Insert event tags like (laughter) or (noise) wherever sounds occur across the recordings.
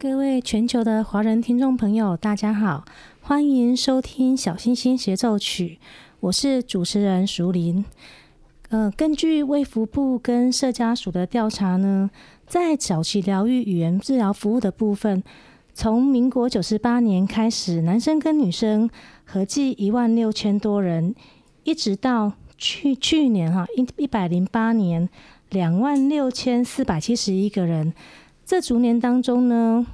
各位全球的华人听众朋友，大家好，欢迎收听《小星星协奏曲》，我是主持人淑铃。呃，根据卫福部跟社家署的调查呢，在早期疗愈语言治疗服务的部分，从民国九十八年开始，男生跟女生合计一万六千多人，一直到去去年哈一一百零八年两万六千四百七十一个人。这逐年当中呢，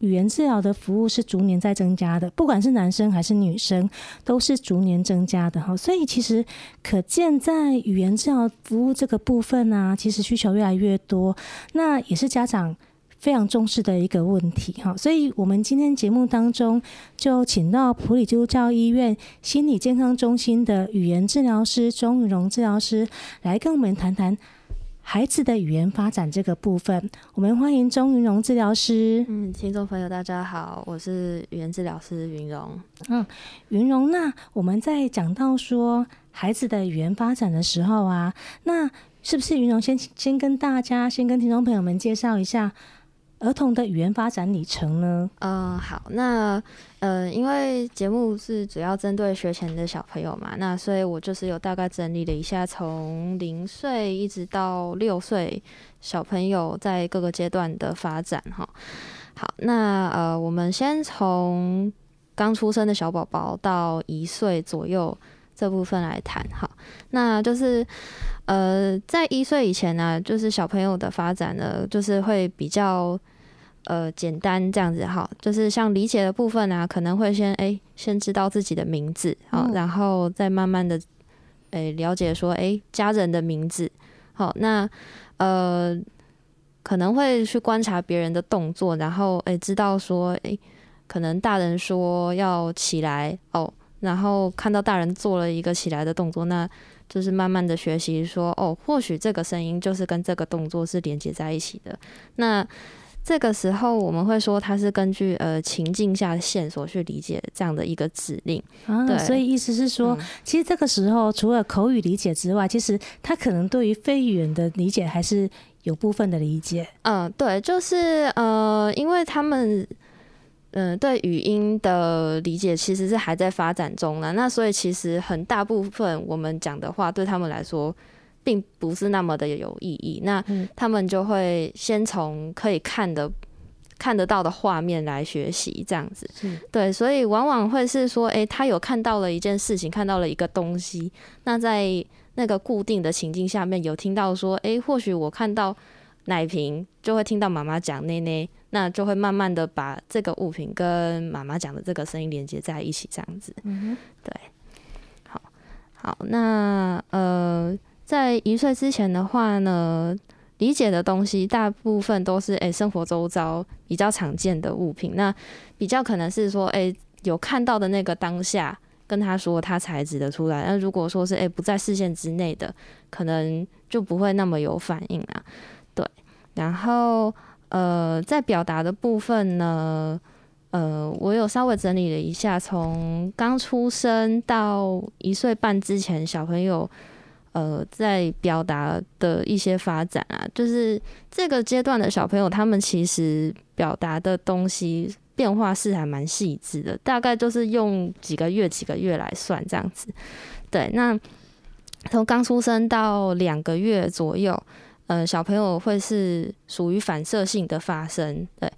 语言治疗的服务是逐年在增加的，不管是男生还是女生，都是逐年增加的哈。所以其实可见，在语言治疗服务这个部分啊，其实需求越来越多，那也是家长非常重视的一个问题哈。所以我们今天节目当中就请到普里基督教医院心理健康中心的语言治疗师钟云蓉治疗师来跟我们谈谈。孩子的语言发展这个部分，我们欢迎钟云荣治疗师。嗯，听众朋友大家好，我是语言治疗师云荣。嗯，云荣，那我们在讲到说孩子的语言发展的时候啊，那是不是云荣先先跟大家，先跟听众朋友们介绍一下？儿童的语言发展里程呢？嗯，好，那呃，因为节目是主要针对学前的小朋友嘛，那所以我就是有大概整理了一下，从零岁一直到六岁小朋友在各个阶段的发展哈。好，那呃，我们先从刚出生的小宝宝到一岁左右这部分来谈哈。那就是呃，在一岁以前呢，就是小朋友的发展呢，就是会比较。呃，简单这样子哈，就是像理解的部分啊，可能会先哎、欸，先知道自己的名字，好，然后再慢慢的哎、欸、了解说哎、欸，家人的名字，好，那呃可能会去观察别人的动作，然后哎、欸、知道说哎、欸，可能大人说要起来哦，然后看到大人做了一个起来的动作，那就是慢慢的学习说哦，或许这个声音就是跟这个动作是连接在一起的，那。这个时候我们会说，它是根据呃情境下的线索去理解这样的一个指令。啊，对，所以意思是说，嗯，其实这个时候除了口语理解之外，其实他可能对于非语言的理解还是有部分的理解。嗯，对，就是呃，因为他们嗯，呃，对语音的理解其实是还在发展中了，那所以其实很大部分我们讲的话对他们来说。并不是那么的有意义，那他们就会先从可以看的、看得到的画面来学习，这样子。对，所以往往会是说，诶，他有看到了一件事情，看到了一个东西，那在那个固定的情境下面，有听到说，诶，或许我看到奶瓶，就会听到妈妈讲“奶奶”，那就会慢慢的把这个物品跟妈妈讲的这个声音连接在一起，这样子。嗯，对。好，好，那呃。在一岁之前的话呢，理解的东西大部分都是诶、生活周遭比较常见的物品，那比较可能是说诶、有看到的那个当下跟他说，他才指得出来。那如果说是诶、不在视线之内的，可能就不会那么有反应啊。对，然后呃，在表达的部分呢，呃，我有稍微整理了一下，从刚出生到一岁半之前，小朋友呃在表达的一些发展啊，就是这个阶段的小朋友，他们其实表达的东西。变化是还蛮细致的，大概就是用几个月几个月来算这样子。对，那从刚出生到两个月左右，呃，小朋友会是属于反射性的发声。对，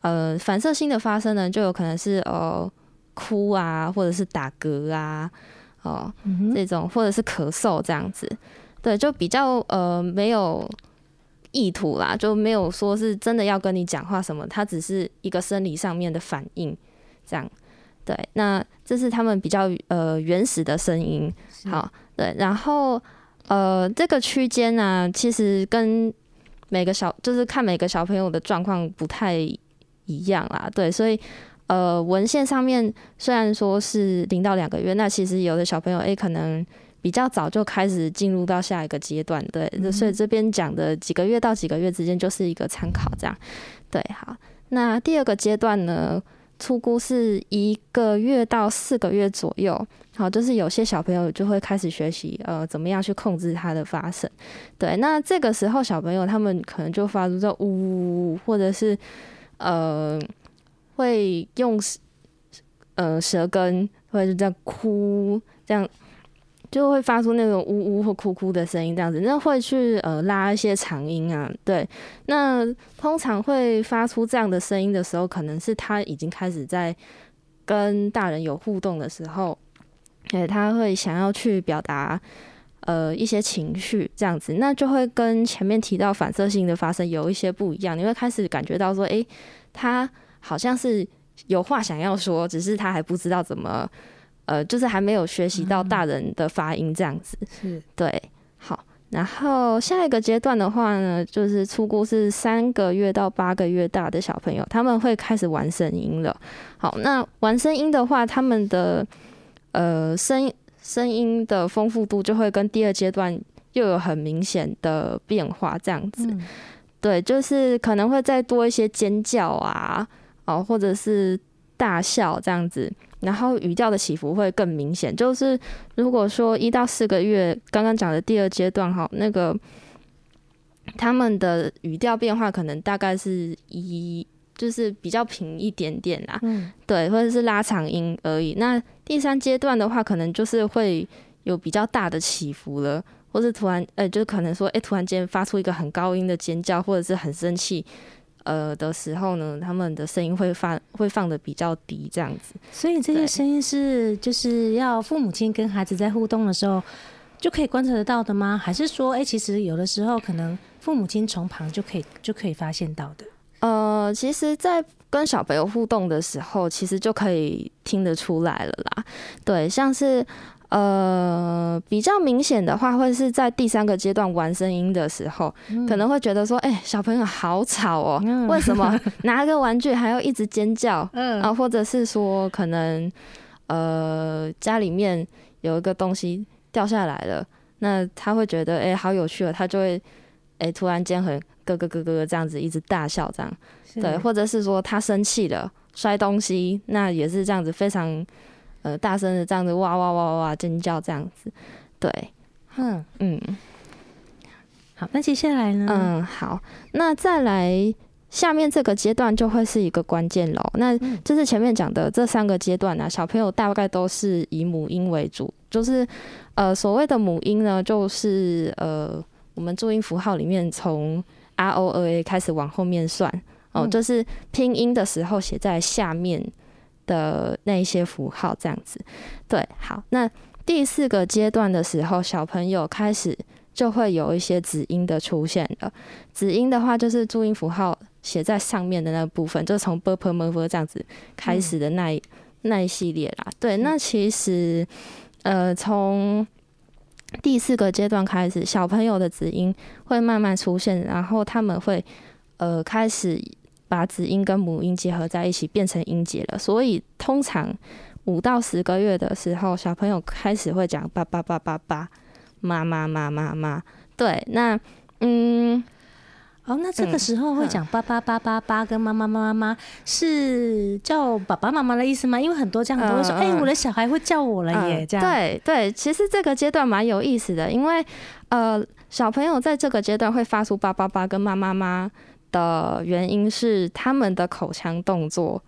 呃，反射性的发声呢，就有可能是呃哭啊，或者是打嗝啊，哦、呃，这种或者是咳嗽这样子。对，就比较呃没有。意图啦，就没有说是真的要跟你讲话什么，它只是一个生理上面的反应，这样。对，那这是他们比较呃原始的声音。好，对，然后呃这个区间呢，其实跟每个小就是看每个小朋友的状况不太一样啦。对，所以呃文献上面虽然说是零到两个月，那其实有的小朋友诶、欸、可能。比较早就开始进入到下一个阶段，对，嗯、所以这边讲的几个月到几个月之间就是一个参考，这样，对，好。那第二个阶段呢，初估是一个月到四个月左右，好，就是有些小朋友就会开始学习，呃，怎么样去控制它的发声，对，那这个时候小朋友他们可能就发出这呜，或者是呃，会用呃舌根，或者是这样哭，这样。就会发出那种呜呜或哭哭的声音，这样子，那会去呃拉一些长音啊，对。那通常会发出这样的声音的时候，可能是他已经开始在跟大人有互动的时候，对，他会想要去表达呃一些情绪，这样子，那就会跟前面提到反射性的发声有一些不一样。你会开始感觉到说，诶，他好像是有话想要说，只是他还不知道怎么。呃，就是还没有学习到大人的发音这样子，嗯、是对。好，然后下一个阶段的话呢，就是出估是三个月到八个月大的小朋友，他们会开始玩声音了。好，那玩声音的话，他们的呃声声音的丰富度就会跟第二阶段又有很明显的变化，这样子。嗯、对，就是可能会再多一些尖叫啊，哦，或者是大笑这样子。然后语调的起伏会更明显，就是如果说一到四个月，刚刚讲的第二阶段哈，那个他们的语调变化可能大概是一，就是比较平一点点啦，嗯，对，或者是拉长音而已。那第三阶段的话，可能就是会有比较大的起伏了，或是突然，呃，就可能说，哎，突然间发出一个很高音的尖叫，或者是很生气。呃的时候呢，他们的声音会放会放的比较低，这样子。所以这些声音是就是要父母亲跟孩子在互动的时候就可以观察得到的吗？还是说，哎、欸，其实有的时候可能父母亲从旁就可以就可以发现到的？呃，其实，在跟小朋友互动的时候，其实就可以听得出来了啦。对，像是。呃，比较明显的话，会是在第三个阶段玩声音的时候，嗯、可能会觉得说，哎、欸，小朋友好吵哦，嗯、为什么 (laughs) 拿个玩具还要一直尖叫？嗯，啊，或者是说，可能呃家里面有一个东西掉下来了，那他会觉得，哎、欸，好有趣哦，他就会，哎、欸，突然间很咯咯咯咯这样子一直大笑，这样，对，或者是说他生气了，摔东西，那也是这样子非常。呃，大声的这样子哇哇哇哇哇尖叫这样子，对，嗯嗯，好，那接下来呢？嗯，好，那再来下面这个阶段就会是一个关键喽。那就是前面讲的这三个阶段呢、啊，小朋友大概都是以母音为主，就是呃所谓的母音呢，就是呃我们注音符号里面从 R O A A 开始往后面算哦，嗯、就是拼音的时候写在下面。的那一些符号这样子，对，好，那第四个阶段的时候，小朋友开始就会有一些子音的出现了。子音的话，就是注音符号写在上面的那部分，就从 b p m v 这样子开始的那一、嗯、那一系列啦。对，那其实呃，从第四个阶段开始，小朋友的子音会慢慢出现，然后他们会呃开始。把子音跟母音结合在一起，变成音节了。所以通常五到十个月的时候，小朋友开始会讲爸爸爸爸爸，妈妈妈妈妈。对，那嗯。哦，那这个时候会讲爸爸爸爸爸跟妈妈妈妈妈是叫爸爸妈妈的意思吗？因为很多家长都会说，哎、嗯欸，我的小孩会叫我了耶，嗯、这样。对对，其实这个阶段蛮有意思的，因为呃，小朋友在这个阶段会发出爸爸爸跟妈妈妈的原因是他们的口腔动作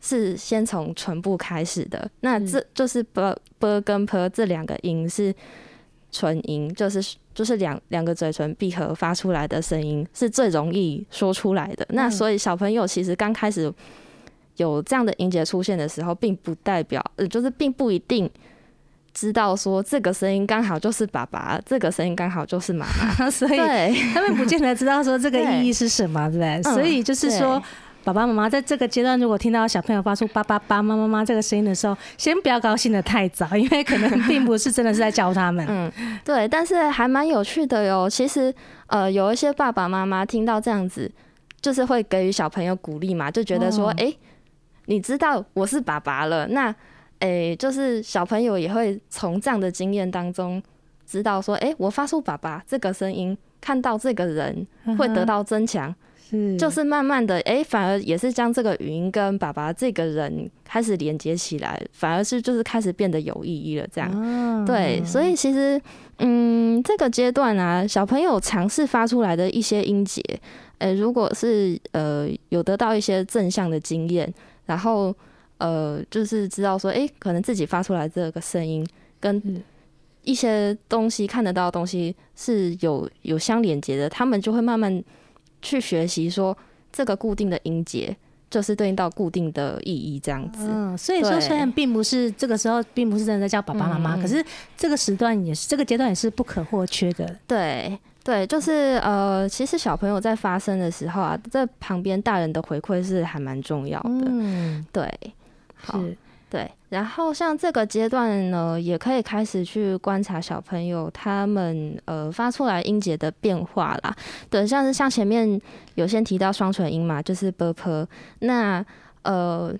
是先从唇部开始的，那这就是 b b 跟 p 这两个音是唇音，就是。就是两两个嘴唇闭合发出来的声音是最容易说出来的。那所以小朋友其实刚开始有这样的音节出现的时候，并不代表，呃，就是并不一定知道说这个声音刚好就是爸爸，这个声音刚好就是妈妈，(laughs) 所以他们不见得知道说这个意义是什么，对不对？所以就是说。爸爸妈妈在这个阶段，如果听到小朋友发出“爸爸爸妈妈妈”这个声音的时候，先不要高兴的太早，因为可能并不是真的是在教他们。嗯，(laughs) 对，但是还蛮有趣的哟。其实，呃，有一些爸爸妈妈听到这样子，就是会给予小朋友鼓励嘛，就觉得说，哎、欸，你知道我是爸爸了，那，哎、欸，就是小朋友也会从这样的经验当中知道说，哎、欸，我发出“爸爸”这个声音，看到这个人会得到增强。是，就是慢慢的，哎、欸，反而也是将这个语音跟爸爸这个人开始连接起来，反而是就是开始变得有意义了，这样。哦、对，所以其实，嗯，这个阶段啊，小朋友尝试发出来的一些音节，呃、欸，如果是呃有得到一些正向的经验，然后呃，就是知道说，哎、欸，可能自己发出来这个声音跟一些东西看得到的东西是有有相连接的，他们就会慢慢。去学习说这个固定的音节就是对应到固定的意义这样子。嗯，所以说虽然并不是这个时候并不是真的在叫爸爸妈妈，嗯，可是这个时段也是这个阶段也是不可或缺的。对对，就是呃，其实小朋友在发声的时候啊，在旁边大人的回馈是还蛮重要的。嗯，对，好，对。然后像这个阶段呢，也可以开始去观察小朋友他们呃发出来音节的变化啦。对，像是像前面有先提到双唇音嘛，就是 b p，那呃。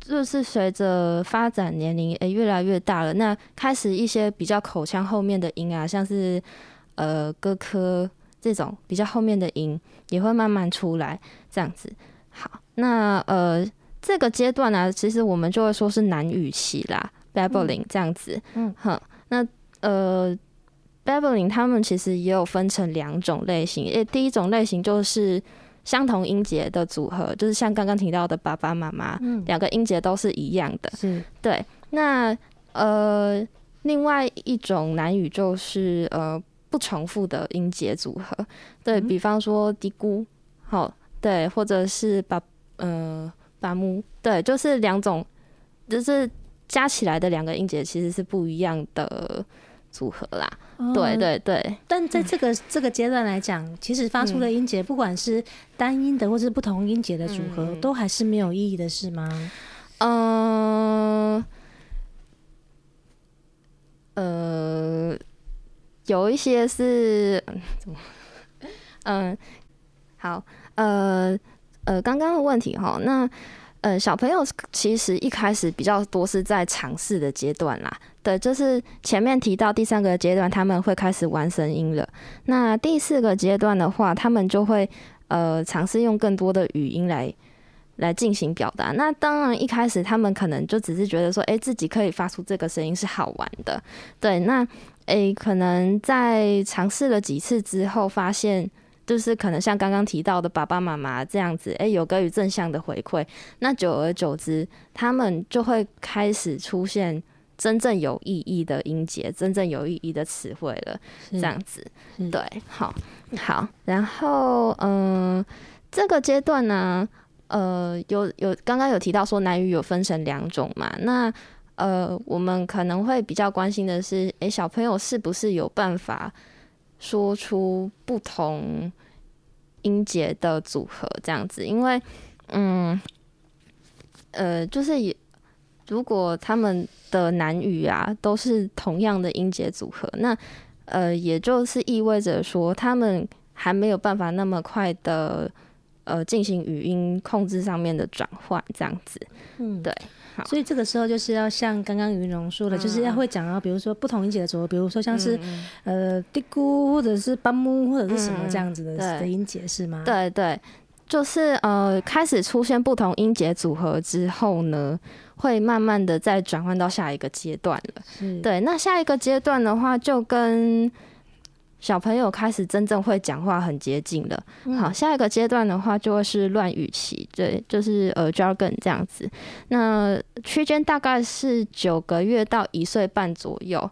就是随着发展年龄诶、越来越大了，那开始一些比较口腔后面的音啊，像是呃歌科这种比较后面的音也会慢慢出来，这样子。好，那呃这个阶段呢、啊，其实我们就会说是难语期啦，babbling 这样子。嗯，哼，那呃，babbling 他们其实也有分成两种类型。诶，第一种类型就是相同音节的组合，就是像刚刚提到的爸爸妈妈，两个音节都是一样的。是，对。那呃，另外一种男语就是呃不重复的音节组合，对，比方说嘀咕，好，对，或者是把呃。把木对，就是两种，就是加起来的两个音节其实是不一样的组合啦。哦、对对对，但在这个、嗯、这个阶段来讲，其实发出的音节，不管是单音的或是不同音节的组合，嗯、都还是没有意义的，是吗？嗯呃，呃，有一些是怎么？嗯，好，呃。呃，刚刚的问题哈，那呃，小朋友其实一开始比较多是在尝试的阶段啦。对，就是前面提到第三个阶段，他们会开始玩声音了。那第四个阶段的话，他们就会呃尝试用更多的语音来来进行表达。那当然一开始他们可能就只是觉得说，哎，自己可以发出这个声音是好玩的。对，那哎，可能在尝试了几次之后，发现。就是可能像刚刚提到的爸爸妈妈这样子，哎、欸，有给予正向的回馈，那久而久之，他们就会开始出现真正有意义的音节，真正有意义的词汇了。这样子，对，好，好，然后，嗯、呃，这个阶段呢，呃，有有刚刚有提到说男语有分成两种嘛，那呃，我们可能会比较关心的是，诶、欸，小朋友是不是有办法？说出不同音节的组合这样子，因为，嗯，呃，就是也如果他们的男语啊都是同样的音节组合，那呃，也就是意味着说他们还没有办法那么快的呃进行语音控制上面的转换这样子，嗯，对。好，所以这个时候就是要像刚刚云龙说的，嗯、就是要会讲到，比如说不同音节的组合，比如说像是、嗯、呃嘀咕，或者是巴木，或者是什么这样子的、嗯、的音节是吗？对对，就是呃开始出现不同音节组合之后呢，会慢慢的再转换到下一个阶段了。对，那下一个阶段的话，就跟小朋友开始真正会讲话很接近了。嗯、好，下一个阶段的话就会是乱语期，对，就是呃 jargon 这样子。那区间大概是九个月到一岁半左右。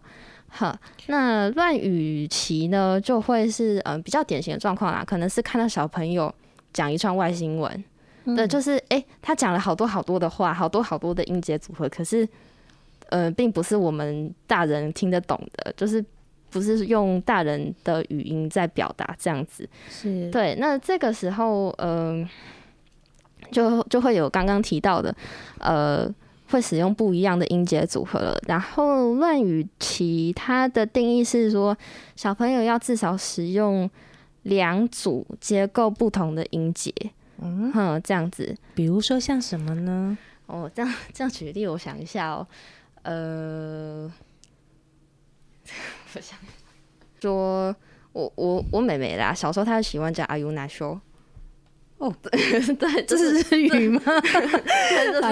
好，那乱语期呢就会是嗯、呃、比较典型的状况啦，可能是看到小朋友讲一串外星文，嗯、对，就是哎、欸、他讲了好多好多的话，好多好多的音节组合，可是呃并不是我们大人听得懂的，就是。不是用大人的语音在表达这样子，是对。那这个时候，嗯、呃，就就会有刚刚提到的，呃，会使用不一样的音节组合了。然后乱语其它的定义是说，小朋友要至少使用两组结构不同的音节，嗯哼，这样子。比如说像什么呢？哦，这样这样举例，我想一下哦，呃。(laughs) 说，我我我妹妹啦，小时候她喜欢讲 Are you not sure？哦，对对，这是日语吗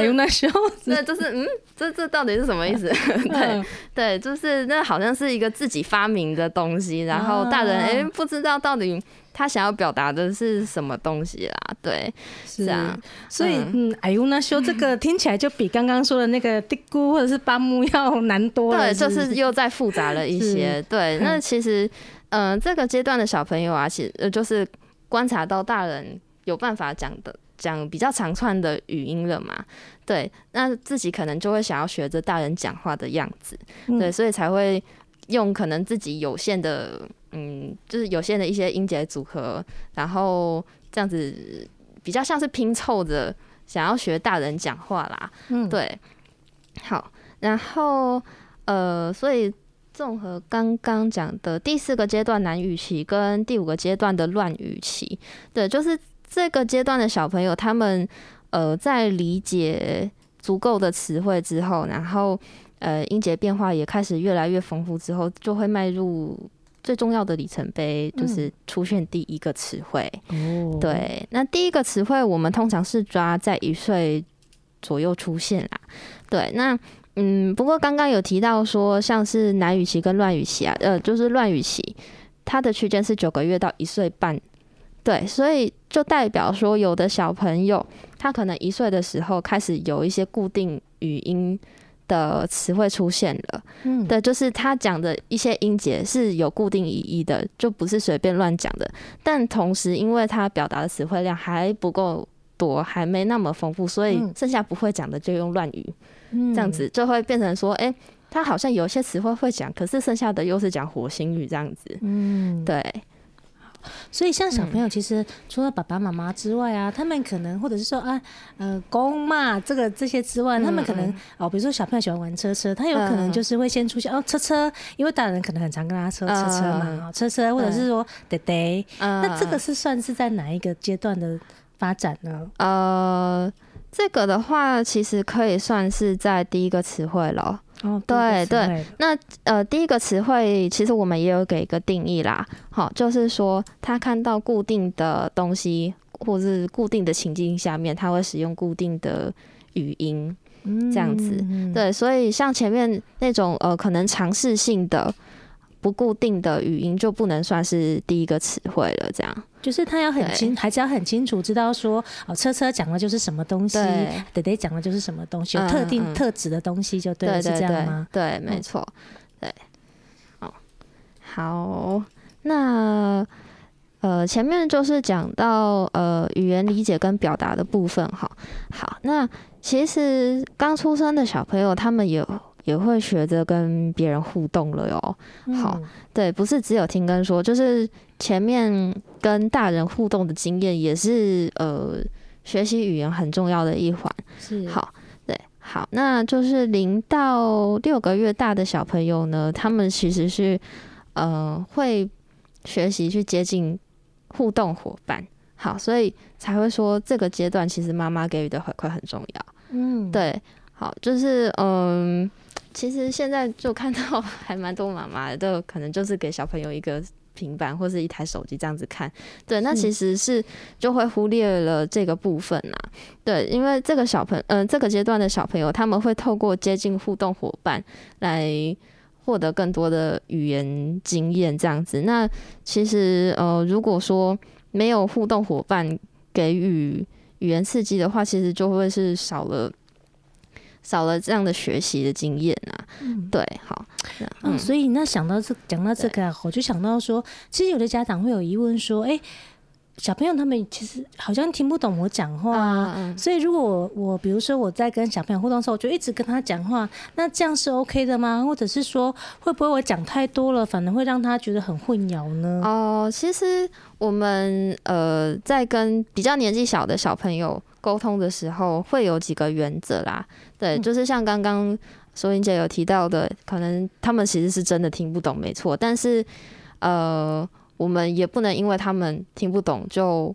you not sure？那就是嗯，这这到底是什么意思？(laughs) 对对，就是那好像是一个自己发明的东西，然后大人哎、欸、不知道到底。他想要表达的是什么东西啦？对，是啊，所以嗯，哎呦，那修这个听起来就比刚刚说的那个嘀咕或者是巴木要难多了，对，就是又再复杂了一些。对，那其实，嗯、呃，这个阶段的小朋友啊，其实就是观察到大人有办法讲的讲比较长串的语音了嘛，对，那自己可能就会想要学着大人讲话的样子，对，所以才会用可能自己有限的。嗯，就是有限的一些音节组合，然后这样子比较像是拼凑着想要学大人讲话啦。嗯，对。好，然后呃，所以综合刚刚讲的第四个阶段难语期跟第五个阶段的乱语期，对，就是这个阶段的小朋友，他们呃在理解足够的词汇之后，然后呃音节变化也开始越来越丰富之后，就会迈入。最重要的里程碑就是出现第一个词汇。嗯、对，那第一个词汇我们通常是抓在一岁左右出现啦。对，那嗯，不过刚刚有提到说，像是难语期跟乱语期啊，呃，就是乱语期，它的区间是九个月到一岁半。对，所以就代表说，有的小朋友他可能一岁的时候开始有一些固定语音。的词汇出现了，嗯，对，就是他讲的一些音节是有固定意义的，就不是随便乱讲的。但同时，因为他表达的词汇量还不够多，还没那么丰富，所以剩下不会讲的就用乱语，嗯，这样子就会变成说，哎，他好像有些词汇会讲，可是剩下的又是讲火星语这样子，嗯，对。所以，像小朋友，其实除了爸爸妈妈之外啊，嗯、他们可能或者是说啊，呃，公妈这个这些之外，嗯、他们可能哦，比如说小朋友喜欢玩车车，他有可能就是会先出现、嗯、哦，车车，因为大人可能很常跟他说车车嘛，嗯、车车，或者是说爹爹，嗯、那这个是算是在哪一个阶段的发展呢？呃，这个的话，其实可以算是在第一个词汇了。哦，对对，那呃，第一个词汇其实我们也有给一个定义啦，好，就是说他看到固定的东西或是固定的情境下面，他会使用固定的语音，这样子，嗯、对，所以像前面那种呃，可能尝试性的。不固定的语音就不能算是第一个词汇了，这样就是他要很清，孩子要很清楚知道说哦，车车讲的就是什么东西，爹爹讲的就是什么东西，有特定特指的东西就对了，是这样吗？对，没错，对，哦，好，那呃前面就是讲到呃语言理解跟表达的部分哈，好，那其实刚出生的小朋友他们有。也会学着跟别人互动了哟。好，对，不是只有听跟说，就是前面跟大人互动的经验，也是呃学习语言很重要的一环。是，好，对，好，那就是零到六个月大的小朋友呢，他们其实是呃会学习去接近互动伙伴。好，所以才会说这个阶段其实妈妈给予的回馈很重要。嗯，对。好，就是嗯，其实现在就看到 (laughs) 还蛮多妈妈的，可能就是给小朋友一个平板或是一台手机这样子看，对，那其实是就会忽略了这个部分呐，对，因为这个小朋嗯、呃、这个阶段的小朋友他们会透过接近互动伙伴来获得更多的语言经验这样子，那其实呃如果说没有互动伙伴给予语言刺激的话，其实就会是少了。少了这样的学习的经验啊，嗯，对，好，嗯，嗯，所以那想到这讲到这个，我就想到说，其实有的家长会有疑问说，哎，小朋友他们其实好像听不懂我讲话啊，嗯，所以如果我我比如说我在跟小朋友互动的时候，我就一直跟他讲话，那这样是 OK 的吗？或者是说，会不会我讲太多了，反而会让他觉得很混淆呢？哦，其实我们呃在跟比较年纪小的小朋友沟通的时候，会有几个原则啦。对，就是像刚刚收银姐有提到的，可能他们其实是真的听不懂，没错。但是，呃，我们也不能因为他们听不懂就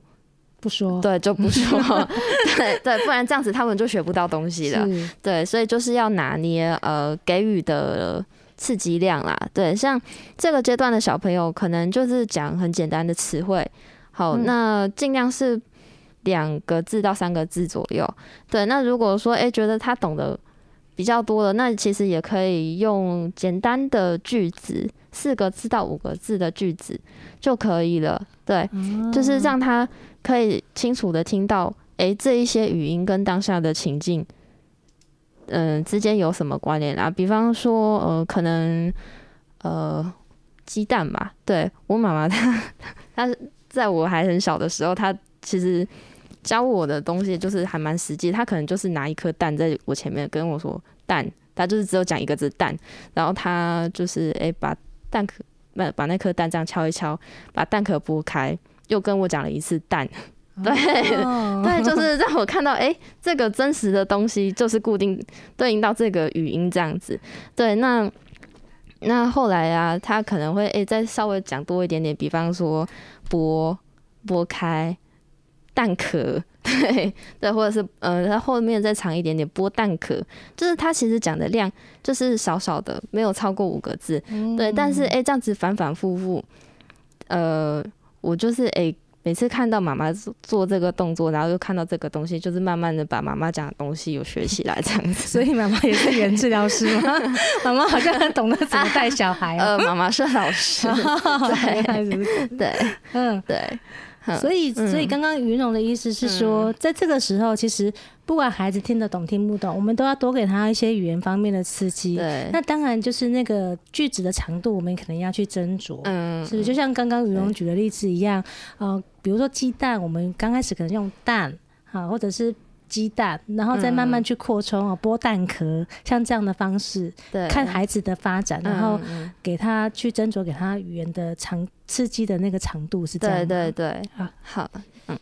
不说，对，就不说，(laughs) 对对，不然这样子他们就学不到东西了。对，所以就是要拿捏呃给予的刺激量啦。对，像这个阶段的小朋友，可能就是讲很简单的词汇，好，嗯、那尽量是。两个字到三个字左右，对。那如果说，诶觉得他懂得比较多了，那其实也可以用简单的句子，四个字到五个字的句子就可以了。对，就是让他可以清楚的听到，诶这一些语音跟当下的情境，嗯、呃，之间有什么关联啊？比方说，呃，可能，呃，鸡蛋吧。对，我妈妈她，她在我还很小的时候，她其实。教我的东西就是还蛮实际，他可能就是拿一颗蛋在我前面跟我说蛋，他就是只有讲一个字蛋，然后他就是诶、把蛋壳把把那颗蛋这样敲一敲，把蛋壳剥开，又跟我讲了一次蛋，对、(laughs) 对，就是让我看到诶、这个真实的东西就是固定对应到这个语音这样子，对，那那后来啊，他可能会诶、再稍微讲多一点点，比方说剥剥开。蛋壳，(laughs) 对对，或者是呃，它后面再长一点点，剥蛋壳，就是它其实讲的量就是少少的，没有超过五个字，嗯、对。但是哎、欸，这样子反反复复，呃，我就是哎、欸，每次看到妈妈做做这个动作，然后又看到这个东西，就是慢慢的把妈妈讲的东西有学起来这样子。(laughs) 所以妈妈也是语言治疗师吗？(laughs) 妈妈好像很懂得怎么带小孩、啊。呃，妈妈是老师，对对，嗯，对。所以，所以刚刚云龙的意思是说，在这个时候，其实不管孩子听得懂听不懂，我们都要多给他一些语言方面的刺激。对，那当然就是那个句子的长度，我们可能要去斟酌。嗯，是不是？就像刚刚云龙举的例子一样，呃，比如说鸡蛋，我们刚开始可能用蛋，好，或者是。鸡蛋，然后再慢慢去扩充哦，剥蛋壳，像这样的方式，对，看孩子的发展，然后给他去斟酌，给他语言的长刺激的那个长度是这样。对对对，好，好，嗯，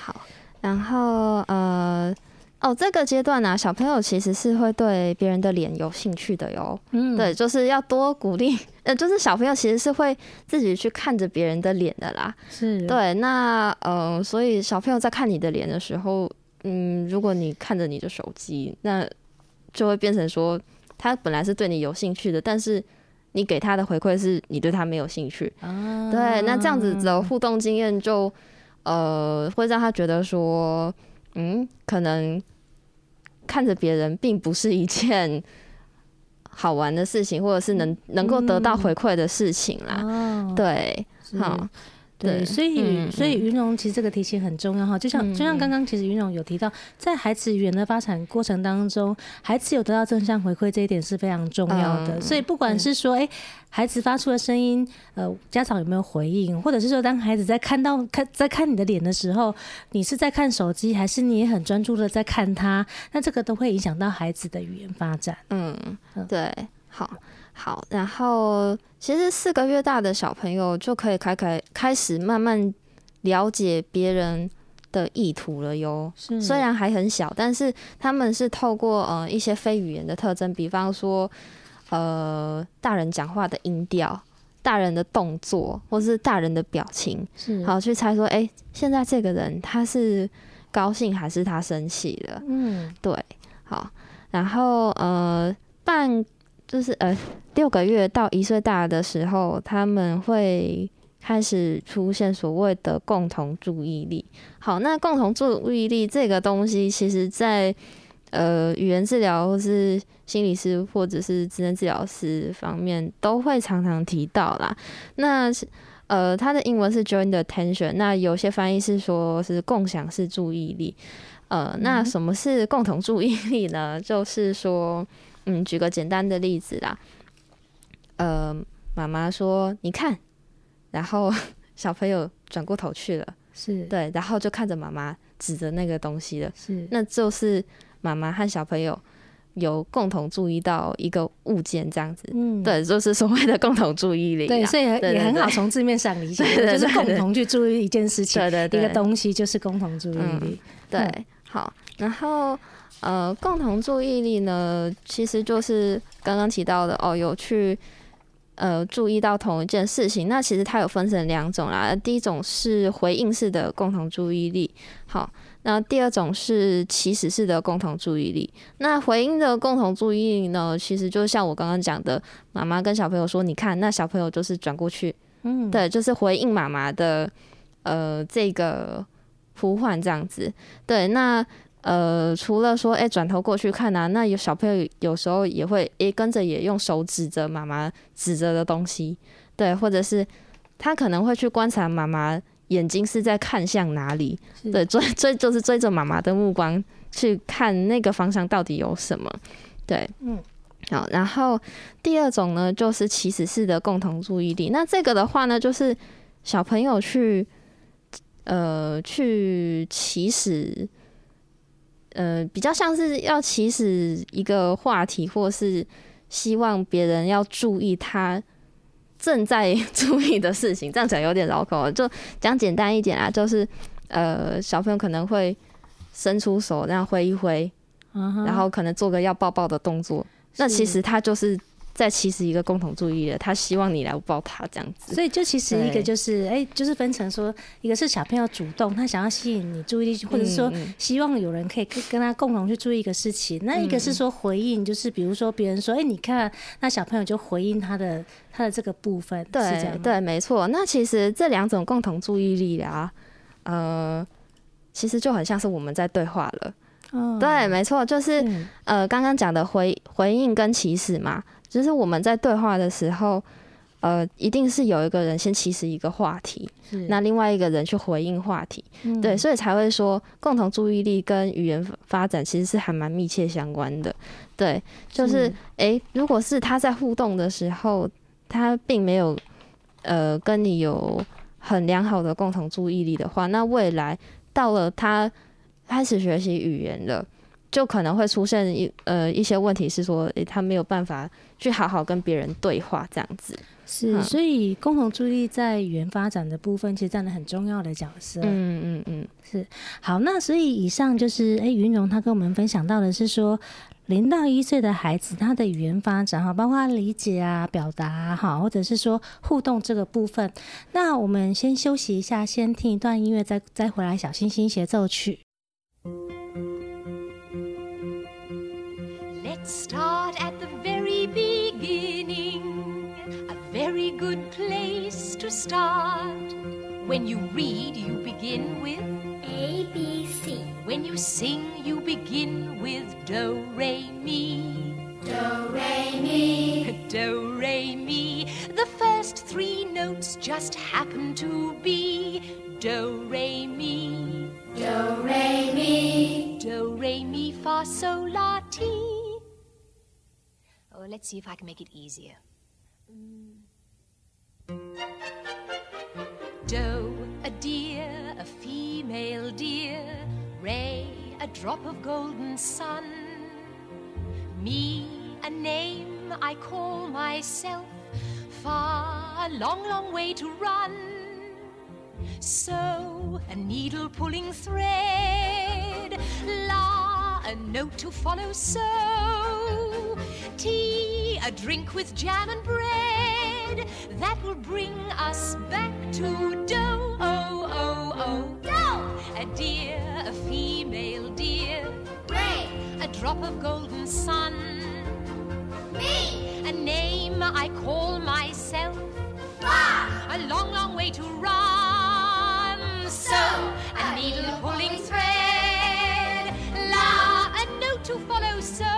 好，然后呃，哦，这个阶段呢、啊，小朋友其实是会对别人的脸有兴趣的哟。嗯，对，就是要多鼓励，呃，(laughs) 就是小朋友其实是会自己去看着别人的脸的啦。是，对，那呃，所以小朋友在看你的脸的时候。嗯，如果你看着你的手机，那就会变成说，他本来是对你有兴趣的，但是你给他的回馈是你对他没有兴趣。啊、对，那这样子的互动经验就呃会让他觉得说，嗯，可能看着别人并不是一件 (laughs) 好玩的事情，或者是能能够得到回馈的事情啦。嗯、对，好。对，所以、嗯、所以云蓉其实这个提醒很重要哈，就像就像刚刚其实云蓉有提到，在孩子语言的发展过程当中，孩子有得到正向回馈这一点是非常重要的。嗯、所以不管是说，哎、欸，孩子发出的声音，呃，家长有没有回应，或者是说，当孩子在看到看在看你的脸的时候，你是在看手机，还是你也很专注的在看他，那这个都会影响到孩子的语言发展。嗯，对，好。好，然后其实四个月大的小朋友就可以开开开始慢慢了解别人的意图了哟。是虽然还很小，但是他们是透过呃一些非语言的特征，比方说呃大人讲话的音调、大人的动作，或是大人的表情，是好去猜说，哎，现在这个人他是高兴还是他生气了？嗯，对，好。然后呃半就是呃六个月到一岁大的时候，他们会开始出现所谓的共同注意力。好，那共同注意力这个东西，其实在呃语言治疗或是心理师或者是职能治疗师方面都会常常提到啦。那呃，它的英文是 joint attention，那有些翻译是说是共享式注意力。呃，那什么是共同注意力呢？就是说，嗯，举个简单的例子啦。呃，妈妈说：“你看。”然后 (laughs) 小朋友转过头去了，是对，然后就看着妈妈指着那个东西了，是，那就是妈妈和小朋友有共同注意到一个物件，这样子，嗯，对，就是所谓的共同注意力，对，所以也很好从字面上理解，就是共同去注意一件事情，对对对，一个东西就是共同注意力，对。好，然后呃，共同注意力呢，其实就是刚刚提到的哦，有去呃注意到同一件事情。那其实它有分成两种啦，第一种是回应式的共同注意力，好，那第二种是起始式的共同注意力。那回应的共同注意力呢，其实就像我刚刚讲的，妈妈跟小朋友说：“你看，那小朋友就是转过去，嗯，对，就是回应妈妈的呃这个。”呼唤这样子，对，那呃，除了说，哎、欸，转头过去看啊，那有小朋友有时候也会，哎、欸，跟着也用手指着妈妈指着的东西，对，或者是他可能会去观察妈妈眼睛是在看向哪里，对，追追就是追着妈妈的目光去看那个方向到底有什么，对，嗯，好，然后第二种呢，就是起始式的共同注意力，那这个的话呢，就是小朋友去。呃，去起始，呃，比较像是要起始一个话题，或是希望别人要注意他正在 (laughs) 注意的事情。这样讲有点绕口，就讲简单一点啊，就是呃，小朋友可能会伸出手，那样挥一挥，uh huh. 然后可能做个要抱抱的动作，那其实他就是。在其实一个共同注意的，他希望你来抱他这样子，所以就其实一个就是，哎、欸，就是分成说，一个是小朋友主动，他想要吸引你注意力，或者是说希望有人可以跟跟他共同去注意一个事情。嗯、那一个是说回应，就是比如说别人说，哎、欸，你看，那小朋友就回应他的他的这个部分，对对，没错。那其实这两种共同注意力啊，呃，其实就很像是我们在对话了。哦、对，没错，就是、嗯、呃，刚刚讲的回回应跟起始嘛。就是我们在对话的时候，呃，一定是有一个人先起始一个话题，那另外一个人去回应话题，嗯、对，所以才会说共同注意力跟语言发展其实是还蛮密切相关的。对，就是诶、欸，如果是他在互动的时候，他并没有呃跟你有很良好的共同注意力的话，那未来到了他开始学习语言了。就可能会出现一呃一些问题，是说，他没有办法去好好跟别人对话，这样子。是，所以共同注意力在语言发展的部分，其实占了很重要的角色。嗯嗯嗯，嗯是。好，那所以以上就是，诶、欸，昀容他跟我们分享到的是说，零到一岁的孩子他的语言发展哈，包括理解啊、表达哈，或者是说互动这个部分。那我们先休息一下，先听一段音乐，再再回来小星星协奏曲。Start at the very beginning, a very good place to start. When you read, you begin with A, B, C. When you sing, you begin with Do, Re, Mi. Do, Re, Mi. (laughs) Do, Re, Mi. The first three notes just happen to be Do, Re, Mi. Do, Re, Mi. Do, Re, Mi, Fa, Sol, La. Let's see if I can make it easier. Doe, a deer, a female deer. Ray, a drop of golden sun. Me, a name I call myself. Far, a long, long way to run. So, a needle pulling thread. La, a note to follow. So, tea, a drink with jam and bread that will bring us back to dough. Oh, oh, oh, dough! A deer, a female deer. Ray, a drop of golden sun. Me! A name I call myself. Ba! A long, long way to run. So, a needle pulling thread. La! A note to follow. So,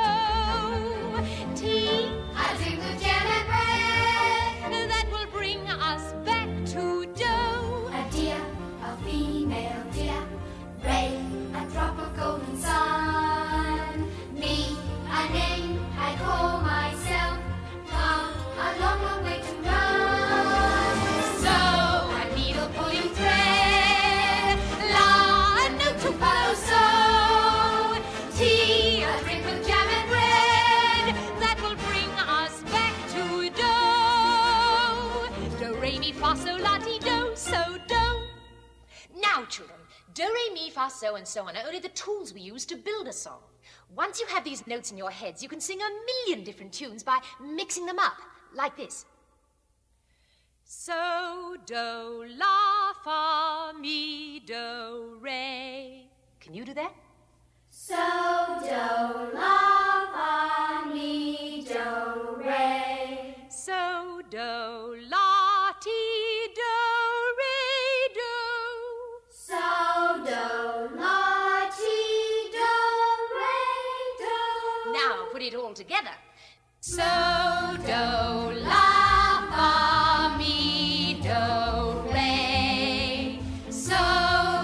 fa, so, and so on are only the tools we use to build a song. Once you have these notes in your heads, you can sing a million different tunes by mixing them up, like this. So, do, la, fa, mi, do, re. Can you do that? So, do, la, fa, mi, do, re. So, do, So, do, la, fa, mi, do, re. So,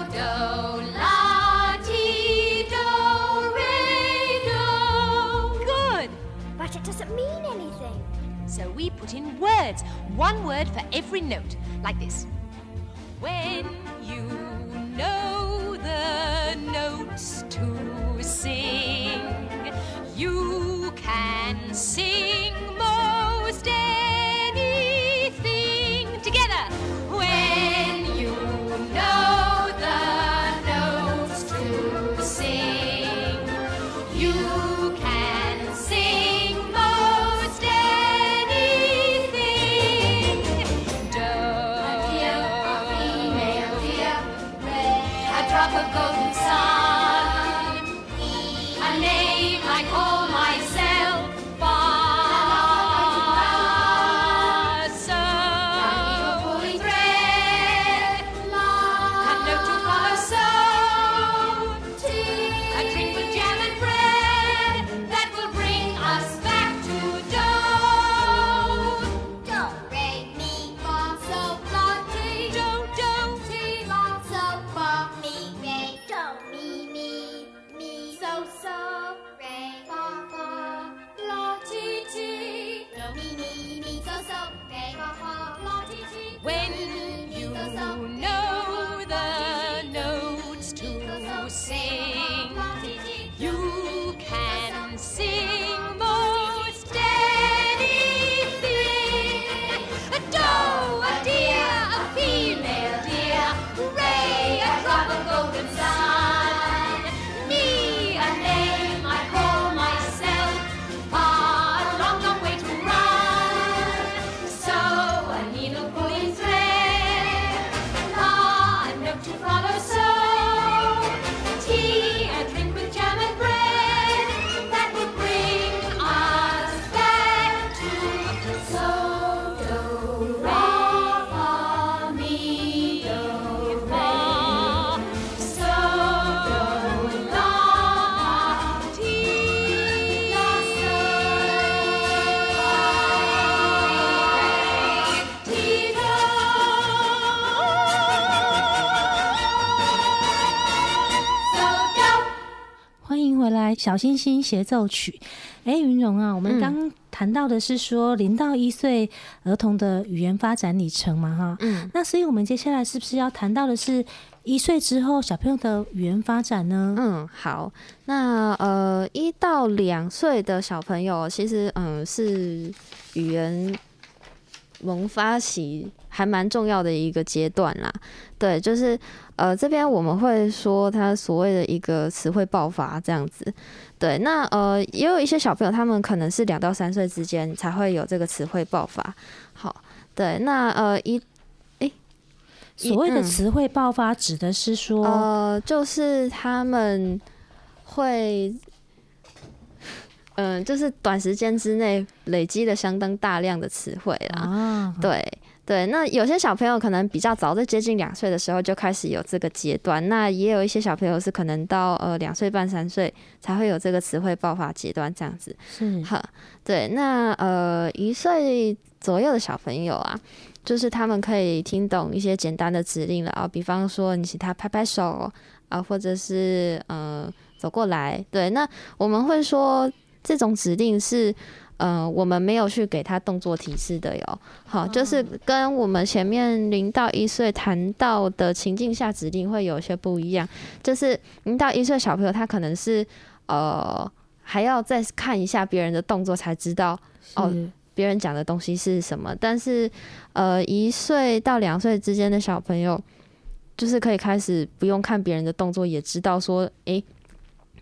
do, la, ti, do, re, do. Good. But it doesn't mean anything. So we put in words, one word for every note, like this. When you know the notes to sing, you can sing 小星星协奏曲》。哎，云荣啊，我们刚谈到的是说零到一岁儿童的语言发展里程嘛，哈，嗯，那所以我们接下来是不是要谈到的是一岁之后小朋友的语言发展呢？嗯，好，那呃，一到两岁的小朋友，其实嗯是语言萌发期还蛮重要的一个阶段啦。对，就是呃这边我们会说他所谓的一个词汇爆发这样子。对，那呃也有一些小朋友，他们可能是两到三岁之间才会有这个词汇爆发。好，对，那呃一所谓的嗯词汇爆发指的是说，呃，就是他们会嗯，就是短时间之内累积了相当大量的词汇啦。啊，对对，那有些小朋友可能比较早，在接近两岁的时候就开始有这个阶段。那也有一些小朋友是可能到呃两岁半三岁才会有这个词汇爆发阶段这样子。是哈，对，那呃一岁左右的小朋友啊，就是他们可以听懂一些简单的指令了啊，比方说你请他拍拍手啊，或者是呃走过来。对，那我们会说。这种指令是，呃，我们没有去给他动作提示的哟。好，就是跟我们前面零到一岁谈到的情境下指令会有些不一样。就是零到一岁小朋友，他可能是呃还要再看一下别人的动作才知道哦，别人讲的东西是什么。但是呃，一岁到两岁之间的小朋友，就是可以开始不用看别人的动作，也知道说，诶。